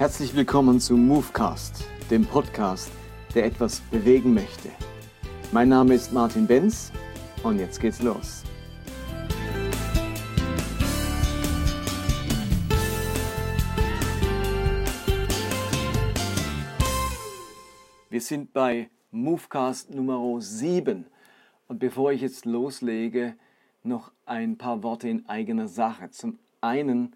Herzlich willkommen zu Movecast, dem Podcast, der etwas bewegen möchte. Mein Name ist Martin Benz und jetzt geht's los. Wir sind bei Movecast Nummer 7 und bevor ich jetzt loslege, noch ein paar Worte in eigener Sache. Zum einen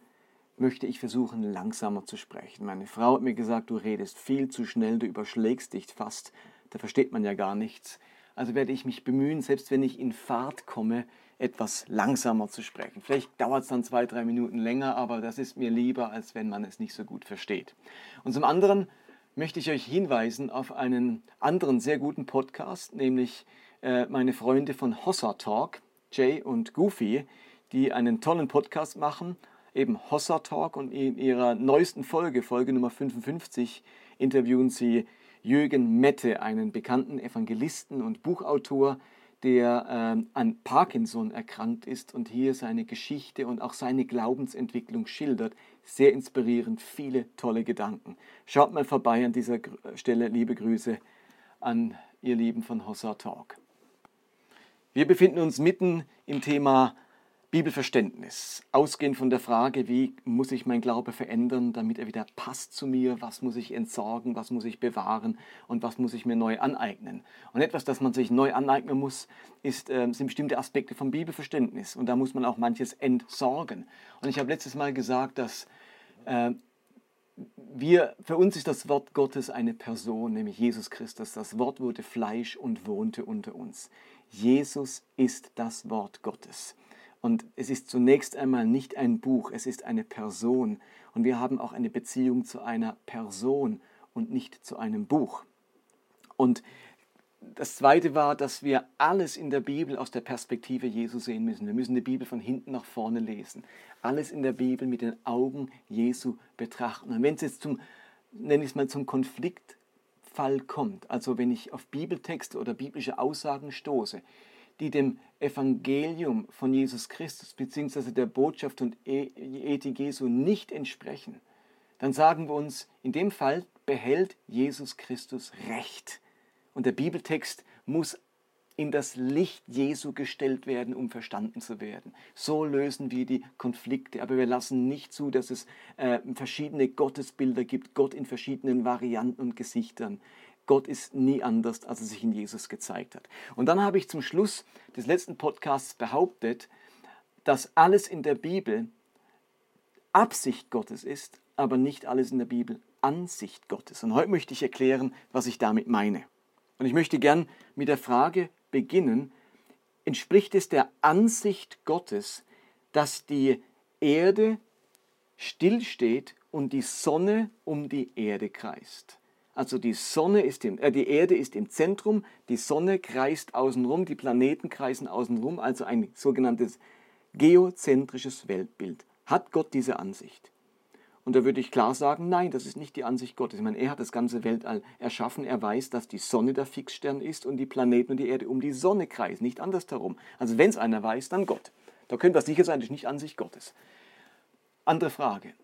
möchte ich versuchen, langsamer zu sprechen. Meine Frau hat mir gesagt, du redest viel zu schnell, du überschlägst dich fast, da versteht man ja gar nichts. Also werde ich mich bemühen, selbst wenn ich in Fahrt komme, etwas langsamer zu sprechen. Vielleicht dauert es dann zwei, drei Minuten länger, aber das ist mir lieber, als wenn man es nicht so gut versteht. Und zum anderen möchte ich euch hinweisen auf einen anderen sehr guten Podcast, nämlich äh, meine Freunde von Hossa Talk, Jay und Goofy, die einen tollen Podcast machen eben Hossa Talk und in ihrer neuesten Folge, Folge Nummer 55, interviewen sie Jürgen Mette, einen bekannten Evangelisten und Buchautor, der ähm, an Parkinson erkrankt ist und hier seine Geschichte und auch seine Glaubensentwicklung schildert. Sehr inspirierend, viele tolle Gedanken. Schaut mal vorbei an dieser Stelle, liebe Grüße an ihr Lieben von Hossa Talk. Wir befinden uns mitten im Thema Bibelverständnis, ausgehend von der Frage, wie muss ich mein Glaube verändern, damit er wieder passt zu mir, was muss ich entsorgen, was muss ich bewahren und was muss ich mir neu aneignen. Und etwas, das man sich neu aneignen muss, ist, äh, sind bestimmte Aspekte vom Bibelverständnis und da muss man auch manches entsorgen. Und ich habe letztes Mal gesagt, dass äh, wir, für uns ist das Wort Gottes eine Person, nämlich Jesus Christus. Das Wort wurde Fleisch und wohnte unter uns. Jesus ist das Wort Gottes. Und es ist zunächst einmal nicht ein Buch, es ist eine Person. Und wir haben auch eine Beziehung zu einer Person und nicht zu einem Buch. Und das Zweite war, dass wir alles in der Bibel aus der Perspektive Jesu sehen müssen. Wir müssen die Bibel von hinten nach vorne lesen. Alles in der Bibel mit den Augen Jesu betrachten. Und wenn es jetzt zum, nenne ich es mal, zum Konfliktfall kommt, also wenn ich auf Bibeltexte oder biblische Aussagen stoße, die dem Evangelium von Jesus Christus bzw. der Botschaft und e-, Ethik Jesu nicht entsprechen, dann sagen wir uns, in dem Fall behält Jesus Christus Recht. Und der Bibeltext muss in das Licht Jesu gestellt werden, um verstanden zu werden. So lösen wir die Konflikte, aber wir lassen nicht zu, dass es äh, verschiedene Gottesbilder gibt, Gott in verschiedenen Varianten und Gesichtern. Gott ist nie anders, als er sich in Jesus gezeigt hat. Und dann habe ich zum Schluss des letzten Podcasts behauptet, dass alles in der Bibel Absicht Gottes ist, aber nicht alles in der Bibel Ansicht Gottes. Und heute möchte ich erklären, was ich damit meine. Und ich möchte gern mit der Frage beginnen, entspricht es der Ansicht Gottes, dass die Erde stillsteht und die Sonne um die Erde kreist? Also die Sonne ist im, äh, die Erde ist im Zentrum, die Sonne kreist außenrum, die Planeten kreisen außenrum, also ein sogenanntes geozentrisches Weltbild. Hat Gott diese Ansicht? Und da würde ich klar sagen, nein, das ist nicht die Ansicht Gottes. Ich meine, er hat das ganze Weltall erschaffen. Er weiß, dass die Sonne der Fixstern ist und die Planeten und die Erde um die Sonne kreisen, nicht andersherum. Also wenn es einer weiß, dann Gott. Da können wir sicher sein, das ist nicht Ansicht Gottes. Andere Frage.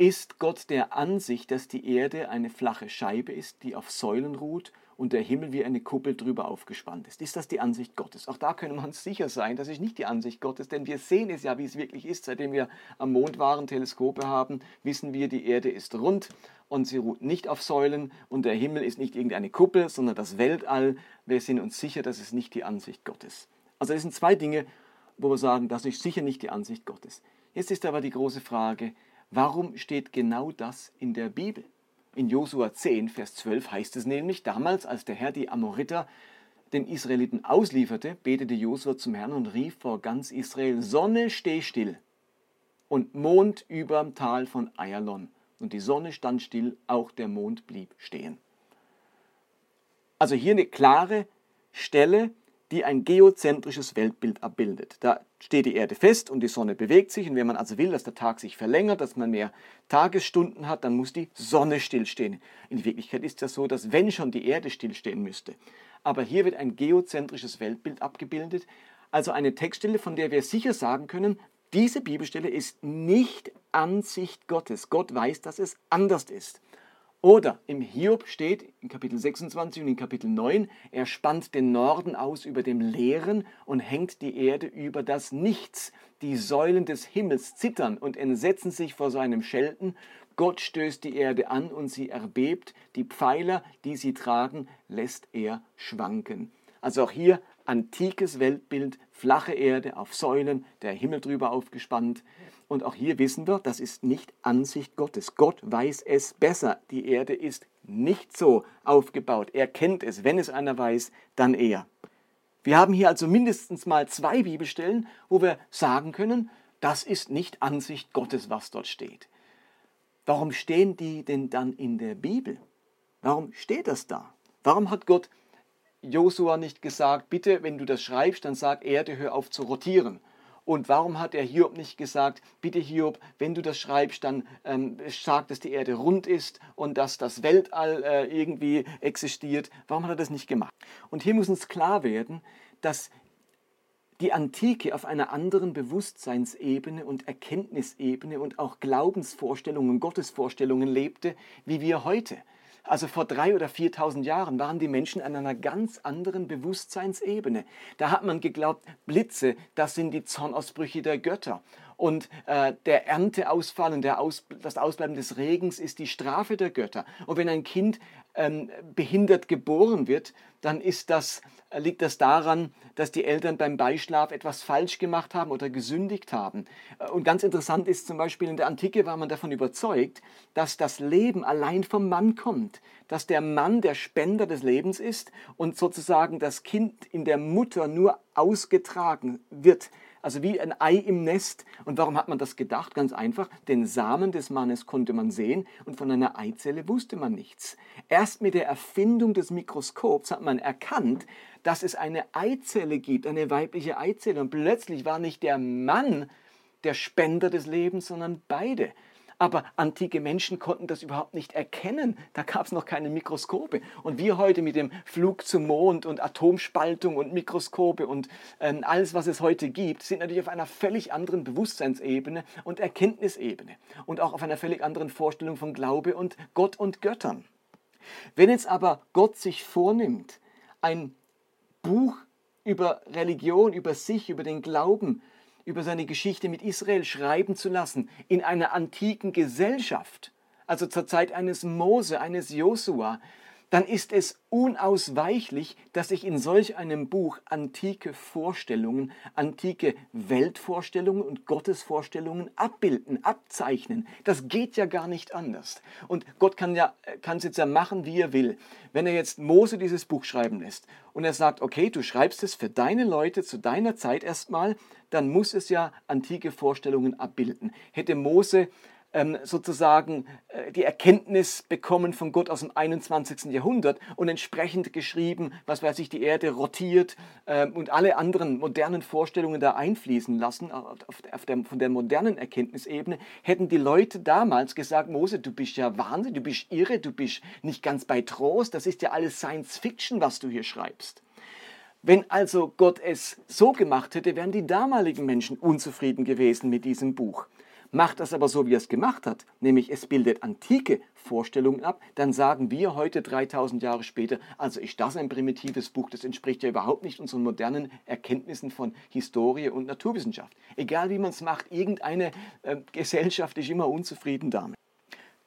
Ist Gott der Ansicht, dass die Erde eine flache Scheibe ist, die auf Säulen ruht und der Himmel wie eine Kuppel drüber aufgespannt ist? Ist das die Ansicht Gottes? Auch da können wir uns sicher sein, das ist nicht die Ansicht Gottes, denn wir sehen es ja, wie es wirklich ist. Seitdem wir am Mond waren, Teleskope haben, wissen wir, die Erde ist rund und sie ruht nicht auf Säulen und der Himmel ist nicht irgendeine Kuppel, sondern das Weltall. Wir sind uns sicher, das ist nicht die Ansicht Gottes. Also das sind zwei Dinge, wo wir sagen, das ist sicher nicht die Ansicht Gottes. Jetzt ist aber die große Frage, Warum steht genau das in der Bibel? In Josua 10, Vers 12 heißt es nämlich, damals, als der Herr die Amoriter den Israeliten auslieferte, betete Josua zum Herrn und rief vor ganz Israel, Sonne, steh still und Mond überm Tal von Ayalon. Und die Sonne stand still, auch der Mond blieb stehen. Also hier eine klare Stelle, die ein geozentrisches Weltbild abbildet. Da steht die Erde fest und die Sonne bewegt sich. Und wenn man also will, dass der Tag sich verlängert, dass man mehr Tagesstunden hat, dann muss die Sonne stillstehen. In Wirklichkeit ist das so, dass wenn schon die Erde stillstehen müsste. Aber hier wird ein geozentrisches Weltbild abgebildet, also eine Textstelle, von der wir sicher sagen können, Diese Bibelstelle ist nicht Ansicht Gottes. Gott weiß, dass es anders ist. Oder im Hiob steht in Kapitel 26 und in Kapitel 9, er spannt den Norden aus über dem Leeren und hängt die Erde über das Nichts. Die Säulen des Himmels zittern und entsetzen sich vor seinem Schelten. Gott stößt die Erde an und sie erbebt. Die Pfeiler, die sie tragen, lässt er schwanken. Also auch hier antikes Weltbild, flache Erde auf Säulen, der Himmel drüber aufgespannt. Und auch hier wissen wir, das ist nicht Ansicht Gottes. Gott weiß es besser. Die Erde ist nicht so aufgebaut. Er kennt es. Wenn es einer weiß, dann er. Wir haben hier also mindestens mal zwei Bibelstellen, wo wir sagen können, das ist nicht Ansicht Gottes, was dort steht. Warum stehen die denn dann in der Bibel? Warum steht das da? Warum hat Gott Josua nicht gesagt, bitte, wenn du das schreibst, dann sag Erde, hör auf zu rotieren? Und warum hat er Hiob nicht gesagt, bitte Hiob, wenn du das schreibst, dann ähm, sag, dass die Erde rund ist und dass das Weltall äh, irgendwie existiert? Warum hat er das nicht gemacht? Und hier muss uns klar werden, dass die Antike auf einer anderen Bewusstseinsebene und Erkenntnisebene und auch Glaubensvorstellungen, Gottesvorstellungen lebte, wie wir heute. Also vor drei oder 4.000 Jahren waren die Menschen an einer ganz anderen Bewusstseinsebene. Da hat man geglaubt, Blitze, das sind die Zornausbrüche der Götter. Und äh, der Ernteausfall und der Aus, das Ausbleiben des Regens ist die Strafe der Götter. Und wenn ein Kind ähm, behindert geboren wird, dann das, äh, liegt das daran, dass die Eltern beim Beischlaf etwas falsch gemacht haben oder gesündigt haben. Äh, und ganz interessant ist zum Beispiel, in der Antike war man davon überzeugt, dass das Leben allein vom Mann kommt, dass der Mann der Spender des Lebens ist und sozusagen das Kind in der Mutter nur ausgetragen wird also wie ein Ei im Nest. Und warum hat man das gedacht? Ganz einfach, den Samen des Mannes konnte man sehen und von einer Eizelle wusste man nichts. Erst mit der Erfindung des Mikroskops hat man erkannt, dass es eine Eizelle gibt, eine weibliche Eizelle. Und plötzlich war nicht der Mann der Spender des Lebens, sondern beide. Aber antike Menschen konnten das überhaupt nicht erkennen. Da gab es noch keine Mikroskope. Und wir heute mit dem Flug zum Mond und Atomspaltung und Mikroskope und äh, alles, was es heute gibt, sind natürlich auf einer völlig anderen Bewusstseinsebene und Erkenntnisebene und auch auf einer völlig anderen Vorstellung von Glaube und Gott und Göttern. Wenn jetzt aber Gott sich vornimmt, ein Buch über Religion, über sich, über den Glauben über seine Geschichte mit Israel schreiben zu lassen in einer antiken Gesellschaft, also zur Zeit eines Mose, eines Josua, dann ist es unausweichlich, dass sich in solch einem Buch antike Vorstellungen, antike Weltvorstellungen und Gottesvorstellungen abbilden, abzeichnen. Das geht ja gar nicht anders. Und Gott kann ja kann es jetzt ja machen, wie er will. Wenn er jetzt Mose dieses Buch schreiben lässt und er sagt, okay, du schreibst es für deine Leute zu deiner Zeit erstmal, dann muss es ja antike Vorstellungen abbilden. Hätte Mose sozusagen äh, die Erkenntnis bekommen von Gott aus dem 21. Jahrhundert und entsprechend geschrieben, was weiß ich, die Erde rotiert äh, und alle anderen modernen Vorstellungen da einfließen lassen, der, von der modernen Erkenntnisebene, hätten die Leute damals gesagt, Mose, du bist ja Wahnsinn, du bist irre, du bist nicht ganz bei Trost, das ist ja alles Science Fiction, was du hier schreibst. Wenn also Gott es so gemacht hätte, wären die damaligen Menschen unzufrieden gewesen mit diesem Buch macht das aber so, wie er es gemacht hat, nämlich es bildet antike Vorstellungen ab, dann sagen wir heute 3000 Jahre später, also ist das ein primitives Buch, das entspricht ja überhaupt nicht unseren modernen Erkenntnissen von Historie und Naturwissenschaft. Egal wie man es macht, irgendeine äh, Gesellschaft ist immer unzufrieden damit.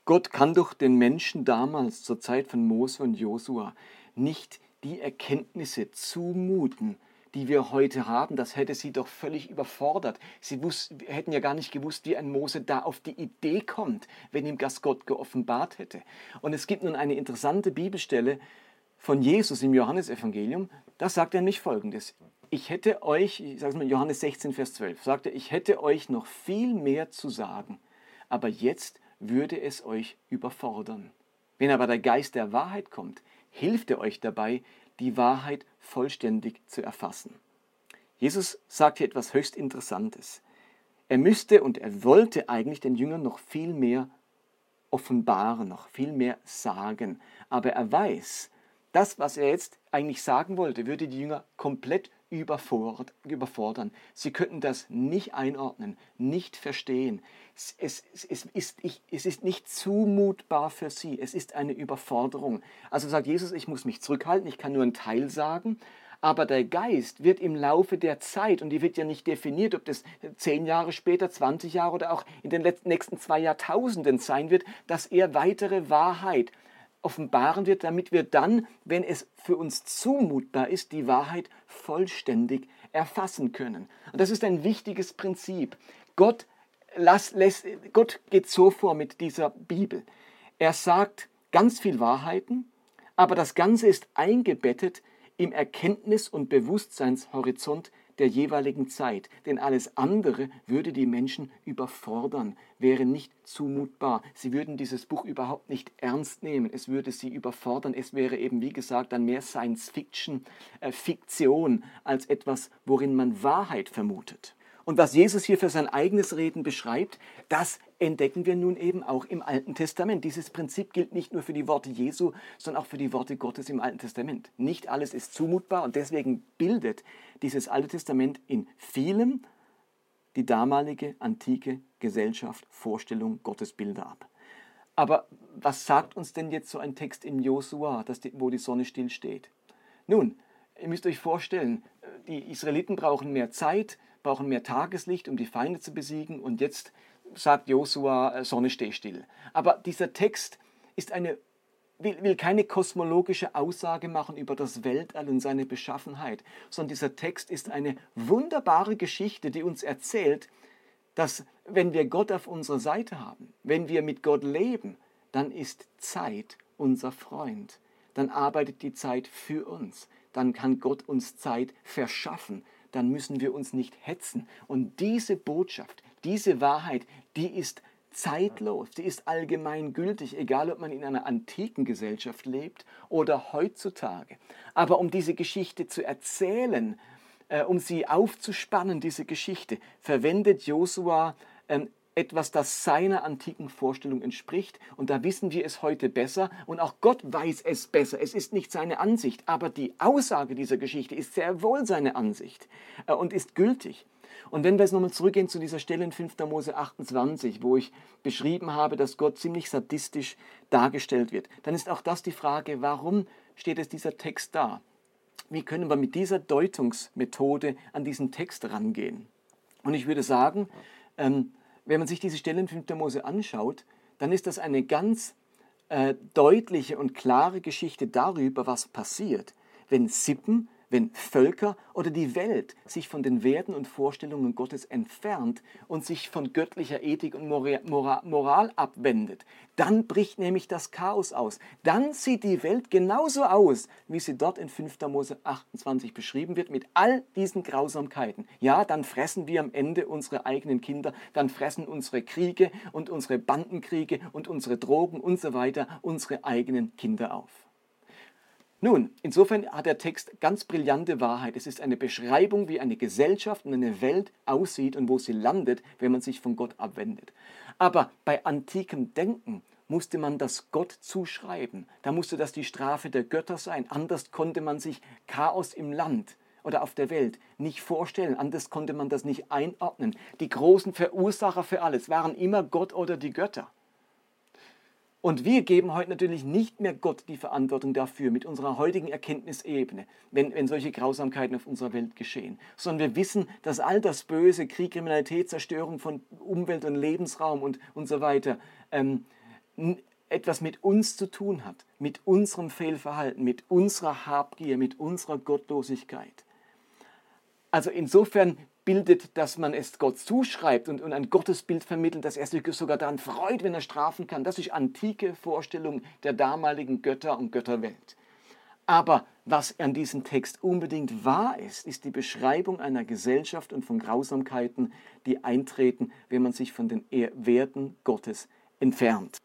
Gott kann doch den Menschen damals zur Zeit von Mose und Josua nicht die Erkenntnisse zumuten, die wir heute haben, das hätte sie doch völlig überfordert. Sie hätten ja gar nicht gewusst, wie ein Mose da auf die Idee kommt, wenn ihm das Gott geoffenbart hätte. Und es gibt nun eine interessante Bibelstelle von Jesus im Johannesevangelium. Da sagt er nicht Folgendes. Ich hätte euch, ich sage es mal Johannes 16, Vers 12, sagte, ich hätte euch noch viel mehr zu sagen, aber jetzt würde es euch überfordern. Wenn aber der Geist der Wahrheit kommt, hilft er euch dabei, die Wahrheit vollständig zu erfassen. Jesus sagt hier etwas höchst Interessantes. Er müsste und er wollte eigentlich den Jüngern noch viel mehr offenbaren, noch viel mehr sagen. Aber er weiß, das, was er jetzt eigentlich sagen wollte, würde die Jünger komplett überfordern. Sie könnten das nicht einordnen, nicht verstehen. Es, es, es, ist, es ist nicht zumutbar für sie. Es ist eine Überforderung. Also sagt Jesus, ich muss mich zurückhalten, ich kann nur einen Teil sagen. Aber der Geist wird im Laufe der Zeit, und die wird ja nicht definiert, ob das zehn Jahre später, 20 Jahre oder auch in den nächsten zwei Jahrtausenden sein wird, dass er weitere Wahrheit offenbaren wird, damit wir dann, wenn es für uns zumutbar ist, die Wahrheit vollständig erfassen können. Und das ist ein wichtiges Prinzip. Gott, lass, lässt, Gott geht so vor mit dieser Bibel. Er sagt ganz viel Wahrheiten, aber das Ganze ist eingebettet im Erkenntnis- und Bewusstseinshorizont der jeweiligen Zeit, denn alles andere würde die Menschen überfordern, wäre nicht zumutbar. Sie würden dieses Buch überhaupt nicht ernst nehmen, es würde sie überfordern, es wäre eben, wie gesagt, dann mehr Science Fiction, äh, Fiktion, als etwas, worin man Wahrheit vermutet. Und was Jesus hier für sein eigenes Reden beschreibt, das entdecken wir nun eben auch im Alten Testament. Dieses Prinzip gilt nicht nur für die Worte Jesu, sondern auch für die Worte Gottes im Alten Testament. Nicht alles ist zumutbar und deswegen bildet dieses Alte Testament in vielem die damalige antike Gesellschaft, Vorstellung, Gottesbilder ab. Aber was sagt uns denn jetzt so ein Text in Josua, wo die Sonne still steht? Nun, ihr müsst euch vorstellen, die Israeliten brauchen mehr Zeit, brauchen mehr Tageslicht, um die Feinde zu besiegen. Und jetzt sagt Josua, äh, Sonne steh still. Aber dieser Text ist eine, will, will keine kosmologische Aussage machen über das Weltall und seine Beschaffenheit, sondern dieser Text ist eine wunderbare Geschichte, die uns erzählt, dass wenn wir Gott auf unserer Seite haben, wenn wir mit Gott leben, dann ist Zeit unser Freund. Dann arbeitet die Zeit für uns. Dann kann Gott uns Zeit verschaffen dann müssen wir uns nicht hetzen. Und diese Botschaft, diese Wahrheit, die ist zeitlos, die ist allgemein gültig, egal ob man in einer antiken Gesellschaft lebt oder heutzutage. Aber um diese Geschichte zu erzählen, äh, um sie aufzuspannen, diese Geschichte, verwendet Josua ähm, etwas, das seiner antiken Vorstellung entspricht. Und da wissen wir es heute besser. Und auch Gott weiß es besser. Es ist nicht seine Ansicht, aber die Aussage dieser Geschichte ist sehr wohl seine Ansicht äh, und ist gültig. Und wenn wir jetzt nochmal zurückgehen zu dieser Stelle in 5. Mose 28, wo ich beschrieben habe, dass Gott ziemlich sadistisch dargestellt wird, dann ist auch das die Frage, warum steht es dieser Text da? Wie können wir mit dieser Deutungsmethode an diesen Text rangehen? Und ich würde sagen, ähm, wenn man sich diese Stelle in 5. Mose anschaut, dann ist das eine ganz äh, deutliche und klare Geschichte darüber, was passiert, wenn Sippen wenn Völker oder die Welt sich von den Werten und Vorstellungen Gottes entfernt und sich von göttlicher Ethik und Moral abwendet, dann bricht nämlich das Chaos aus. Dann sieht die Welt genauso aus, wie sie dort in 5. Mose 28 beschrieben wird, mit all diesen Grausamkeiten. Ja, dann fressen wir am Ende unsere eigenen Kinder, dann fressen unsere Kriege und unsere Bandenkriege und unsere Drogen und so weiter unsere eigenen Kinder auf. Nun, insofern hat der Text ganz brillante Wahrheit. Es ist eine Beschreibung, wie eine Gesellschaft und eine Welt aussieht und wo sie landet, wenn man sich von Gott abwendet. Aber bei antikem Denken musste man das Gott zuschreiben. Da musste das die Strafe der Götter sein. Anders konnte man sich Chaos im Land oder auf der Welt nicht vorstellen. Anders konnte man das nicht einordnen. Die großen Verursacher für alles waren immer Gott oder die Götter. Und wir geben heute natürlich nicht mehr Gott die Verantwortung dafür mit unserer heutigen Erkenntnisebene, wenn, wenn solche Grausamkeiten auf unserer Welt geschehen, sondern wir wissen, dass all das Böse, Krieg, Kriminalität, Zerstörung von Umwelt und Lebensraum und, und so weiter, ähm, etwas mit uns zu tun hat, mit unserem Fehlverhalten, mit unserer Habgier, mit unserer Gottlosigkeit. Also insofern bildet, dass man es Gott zuschreibt und, und ein Gottesbild vermittelt, dass er sich sogar daran freut, wenn er strafen kann. Das ist antike Vorstellung der damaligen Götter und Götterwelt. Aber was an diesem Text unbedingt wahr ist, ist die Beschreibung einer Gesellschaft und von Grausamkeiten, die eintreten, wenn man sich von den Werten Gottes entfernt.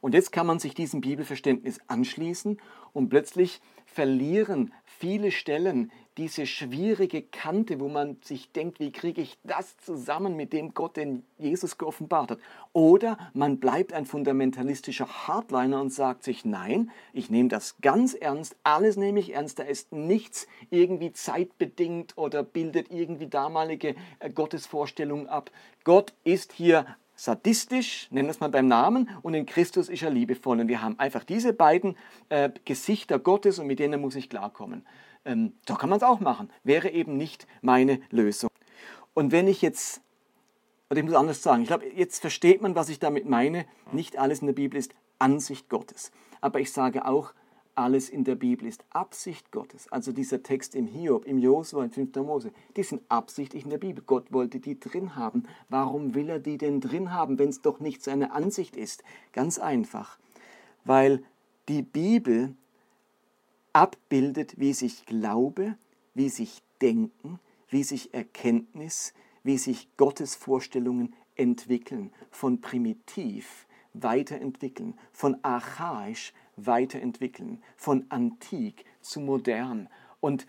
Und jetzt kann man sich diesem Bibelverständnis anschließen und plötzlich verlieren viele Stellen diese schwierige Kante, wo man sich denkt, wie kriege ich das zusammen mit dem Gott, den Jesus geoffenbart hat. Oder man bleibt ein fundamentalistischer Hardliner und sagt sich, nein, ich nehme das ganz ernst, alles nehme ich ernst, da ist nichts irgendwie zeitbedingt oder bildet irgendwie damalige äh, Gottesvorstellungen ab. Gott ist hier sadistisch, nennen wir es mal beim Namen, und in Christus ist er liebevoll. Und wir haben einfach diese beiden äh, Gesichter Gottes und mit denen muss ich klarkommen. Ähm, so kann man es auch machen. Wäre eben nicht meine Lösung. Und wenn ich jetzt, oder ich muss anders sagen, ich glaube, jetzt versteht man, was ich damit meine. Nicht alles in der Bibel ist Ansicht Gottes. Aber ich sage auch, alles in der Bibel ist Absicht Gottes. Also dieser Text im Hiob, im Josua, in 5. Mose, die sind absichtlich in der Bibel. Gott wollte die drin haben. Warum will er die denn drin haben, wenn es doch nicht seine Ansicht ist? Ganz einfach, weil die Bibel abbildet, wie sich Glaube, wie sich Denken, wie sich Erkenntnis, wie sich Gottes Vorstellungen entwickeln, von primitiv weiterentwickeln, von archaisch weiterentwickeln, von antik zu modern. Und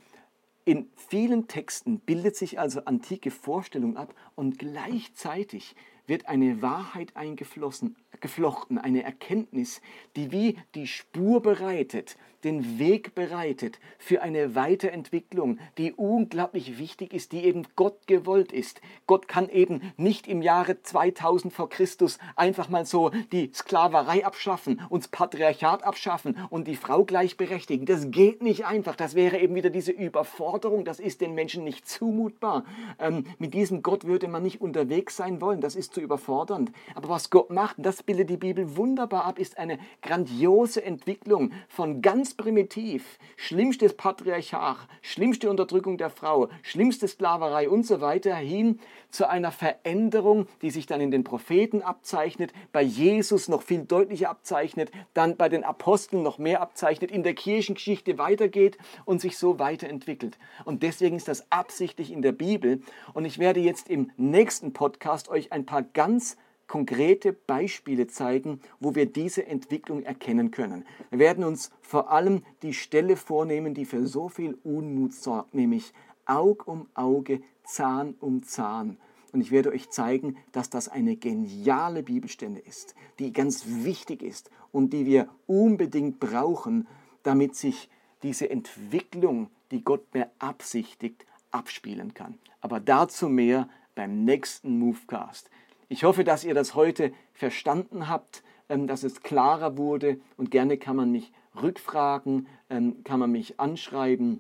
in vielen Texten bildet sich also antike Vorstellung ab und gleichzeitig wird eine Wahrheit eingeflossen, geflochten, eine Erkenntnis, die wie die Spur bereitet, den Weg bereitet für eine Weiterentwicklung, die unglaublich wichtig ist, die eben Gott gewollt ist. Gott kann eben nicht im Jahre 2000 vor Christus einfach mal so die Sklaverei abschaffen, uns Patriarchat abschaffen und die Frau gleichberechtigen. Das geht nicht einfach. Das wäre eben wieder diese Überforderung. Das ist den Menschen nicht zumutbar. Ähm, mit diesem Gott würde man nicht unterwegs sein wollen. Das ist zu überfordernd. Aber was Gott macht, das bildet die Bibel wunderbar ab, ist eine grandiose Entwicklung von ganz primitiv, schlimmstes Patriarchat, schlimmste Unterdrückung der Frau, schlimmste Sklaverei und so weiter hin zu einer Veränderung, die sich dann in den Propheten abzeichnet, bei Jesus noch viel deutlicher abzeichnet, dann bei den Aposteln noch mehr abzeichnet, in der Kirchengeschichte weitergeht und sich so weiterentwickelt. Und deswegen ist das absichtlich in der Bibel. Und ich werde jetzt im nächsten Podcast euch ein paar ganz konkrete Beispiele zeigen, wo wir diese Entwicklung erkennen können. Wir werden uns vor allem die Stelle vornehmen, die für so viel Unmut sorgt, nämlich Aug um Auge, Zahn um Zahn. Und ich werde euch zeigen, dass das eine geniale Bibelstelle ist, die ganz wichtig ist und die wir unbedingt brauchen, damit sich diese Entwicklung, die Gott beabsichtigt, abspielen kann. Aber dazu mehr beim nächsten Movecast. Ich hoffe, dass ihr das heute verstanden habt, ähm, dass es klarer wurde und gerne kann man mich rückfragen, ähm, kann man mich anschreiben,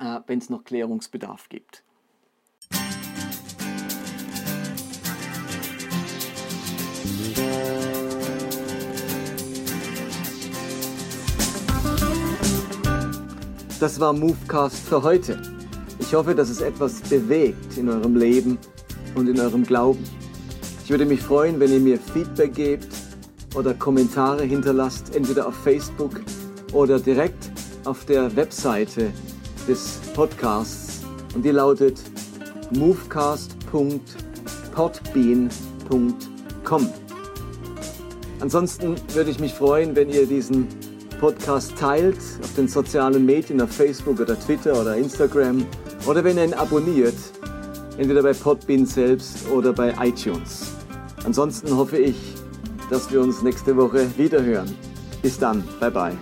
äh, wenn es noch Klärungsbedarf gibt. Das war Movecast für heute. Ich hoffe, dass es etwas bewegt in eurem Leben und in eurem Glauben. Ich würde mich freuen, wenn ihr mir Feedback gebt oder Kommentare hinterlasst, entweder auf Facebook oder direkt auf der Webseite des Podcasts. Und die lautet movecast.podbean.com. Ansonsten würde ich mich freuen, wenn ihr diesen Podcast teilt auf den sozialen Medien, auf Facebook oder Twitter oder Instagram oder wenn ihr ihn abonniert, entweder bei Podbean selbst oder bei iTunes. Ansonsten hoffe ich, dass wir uns nächste Woche wieder hören. Bis dann, bye bye.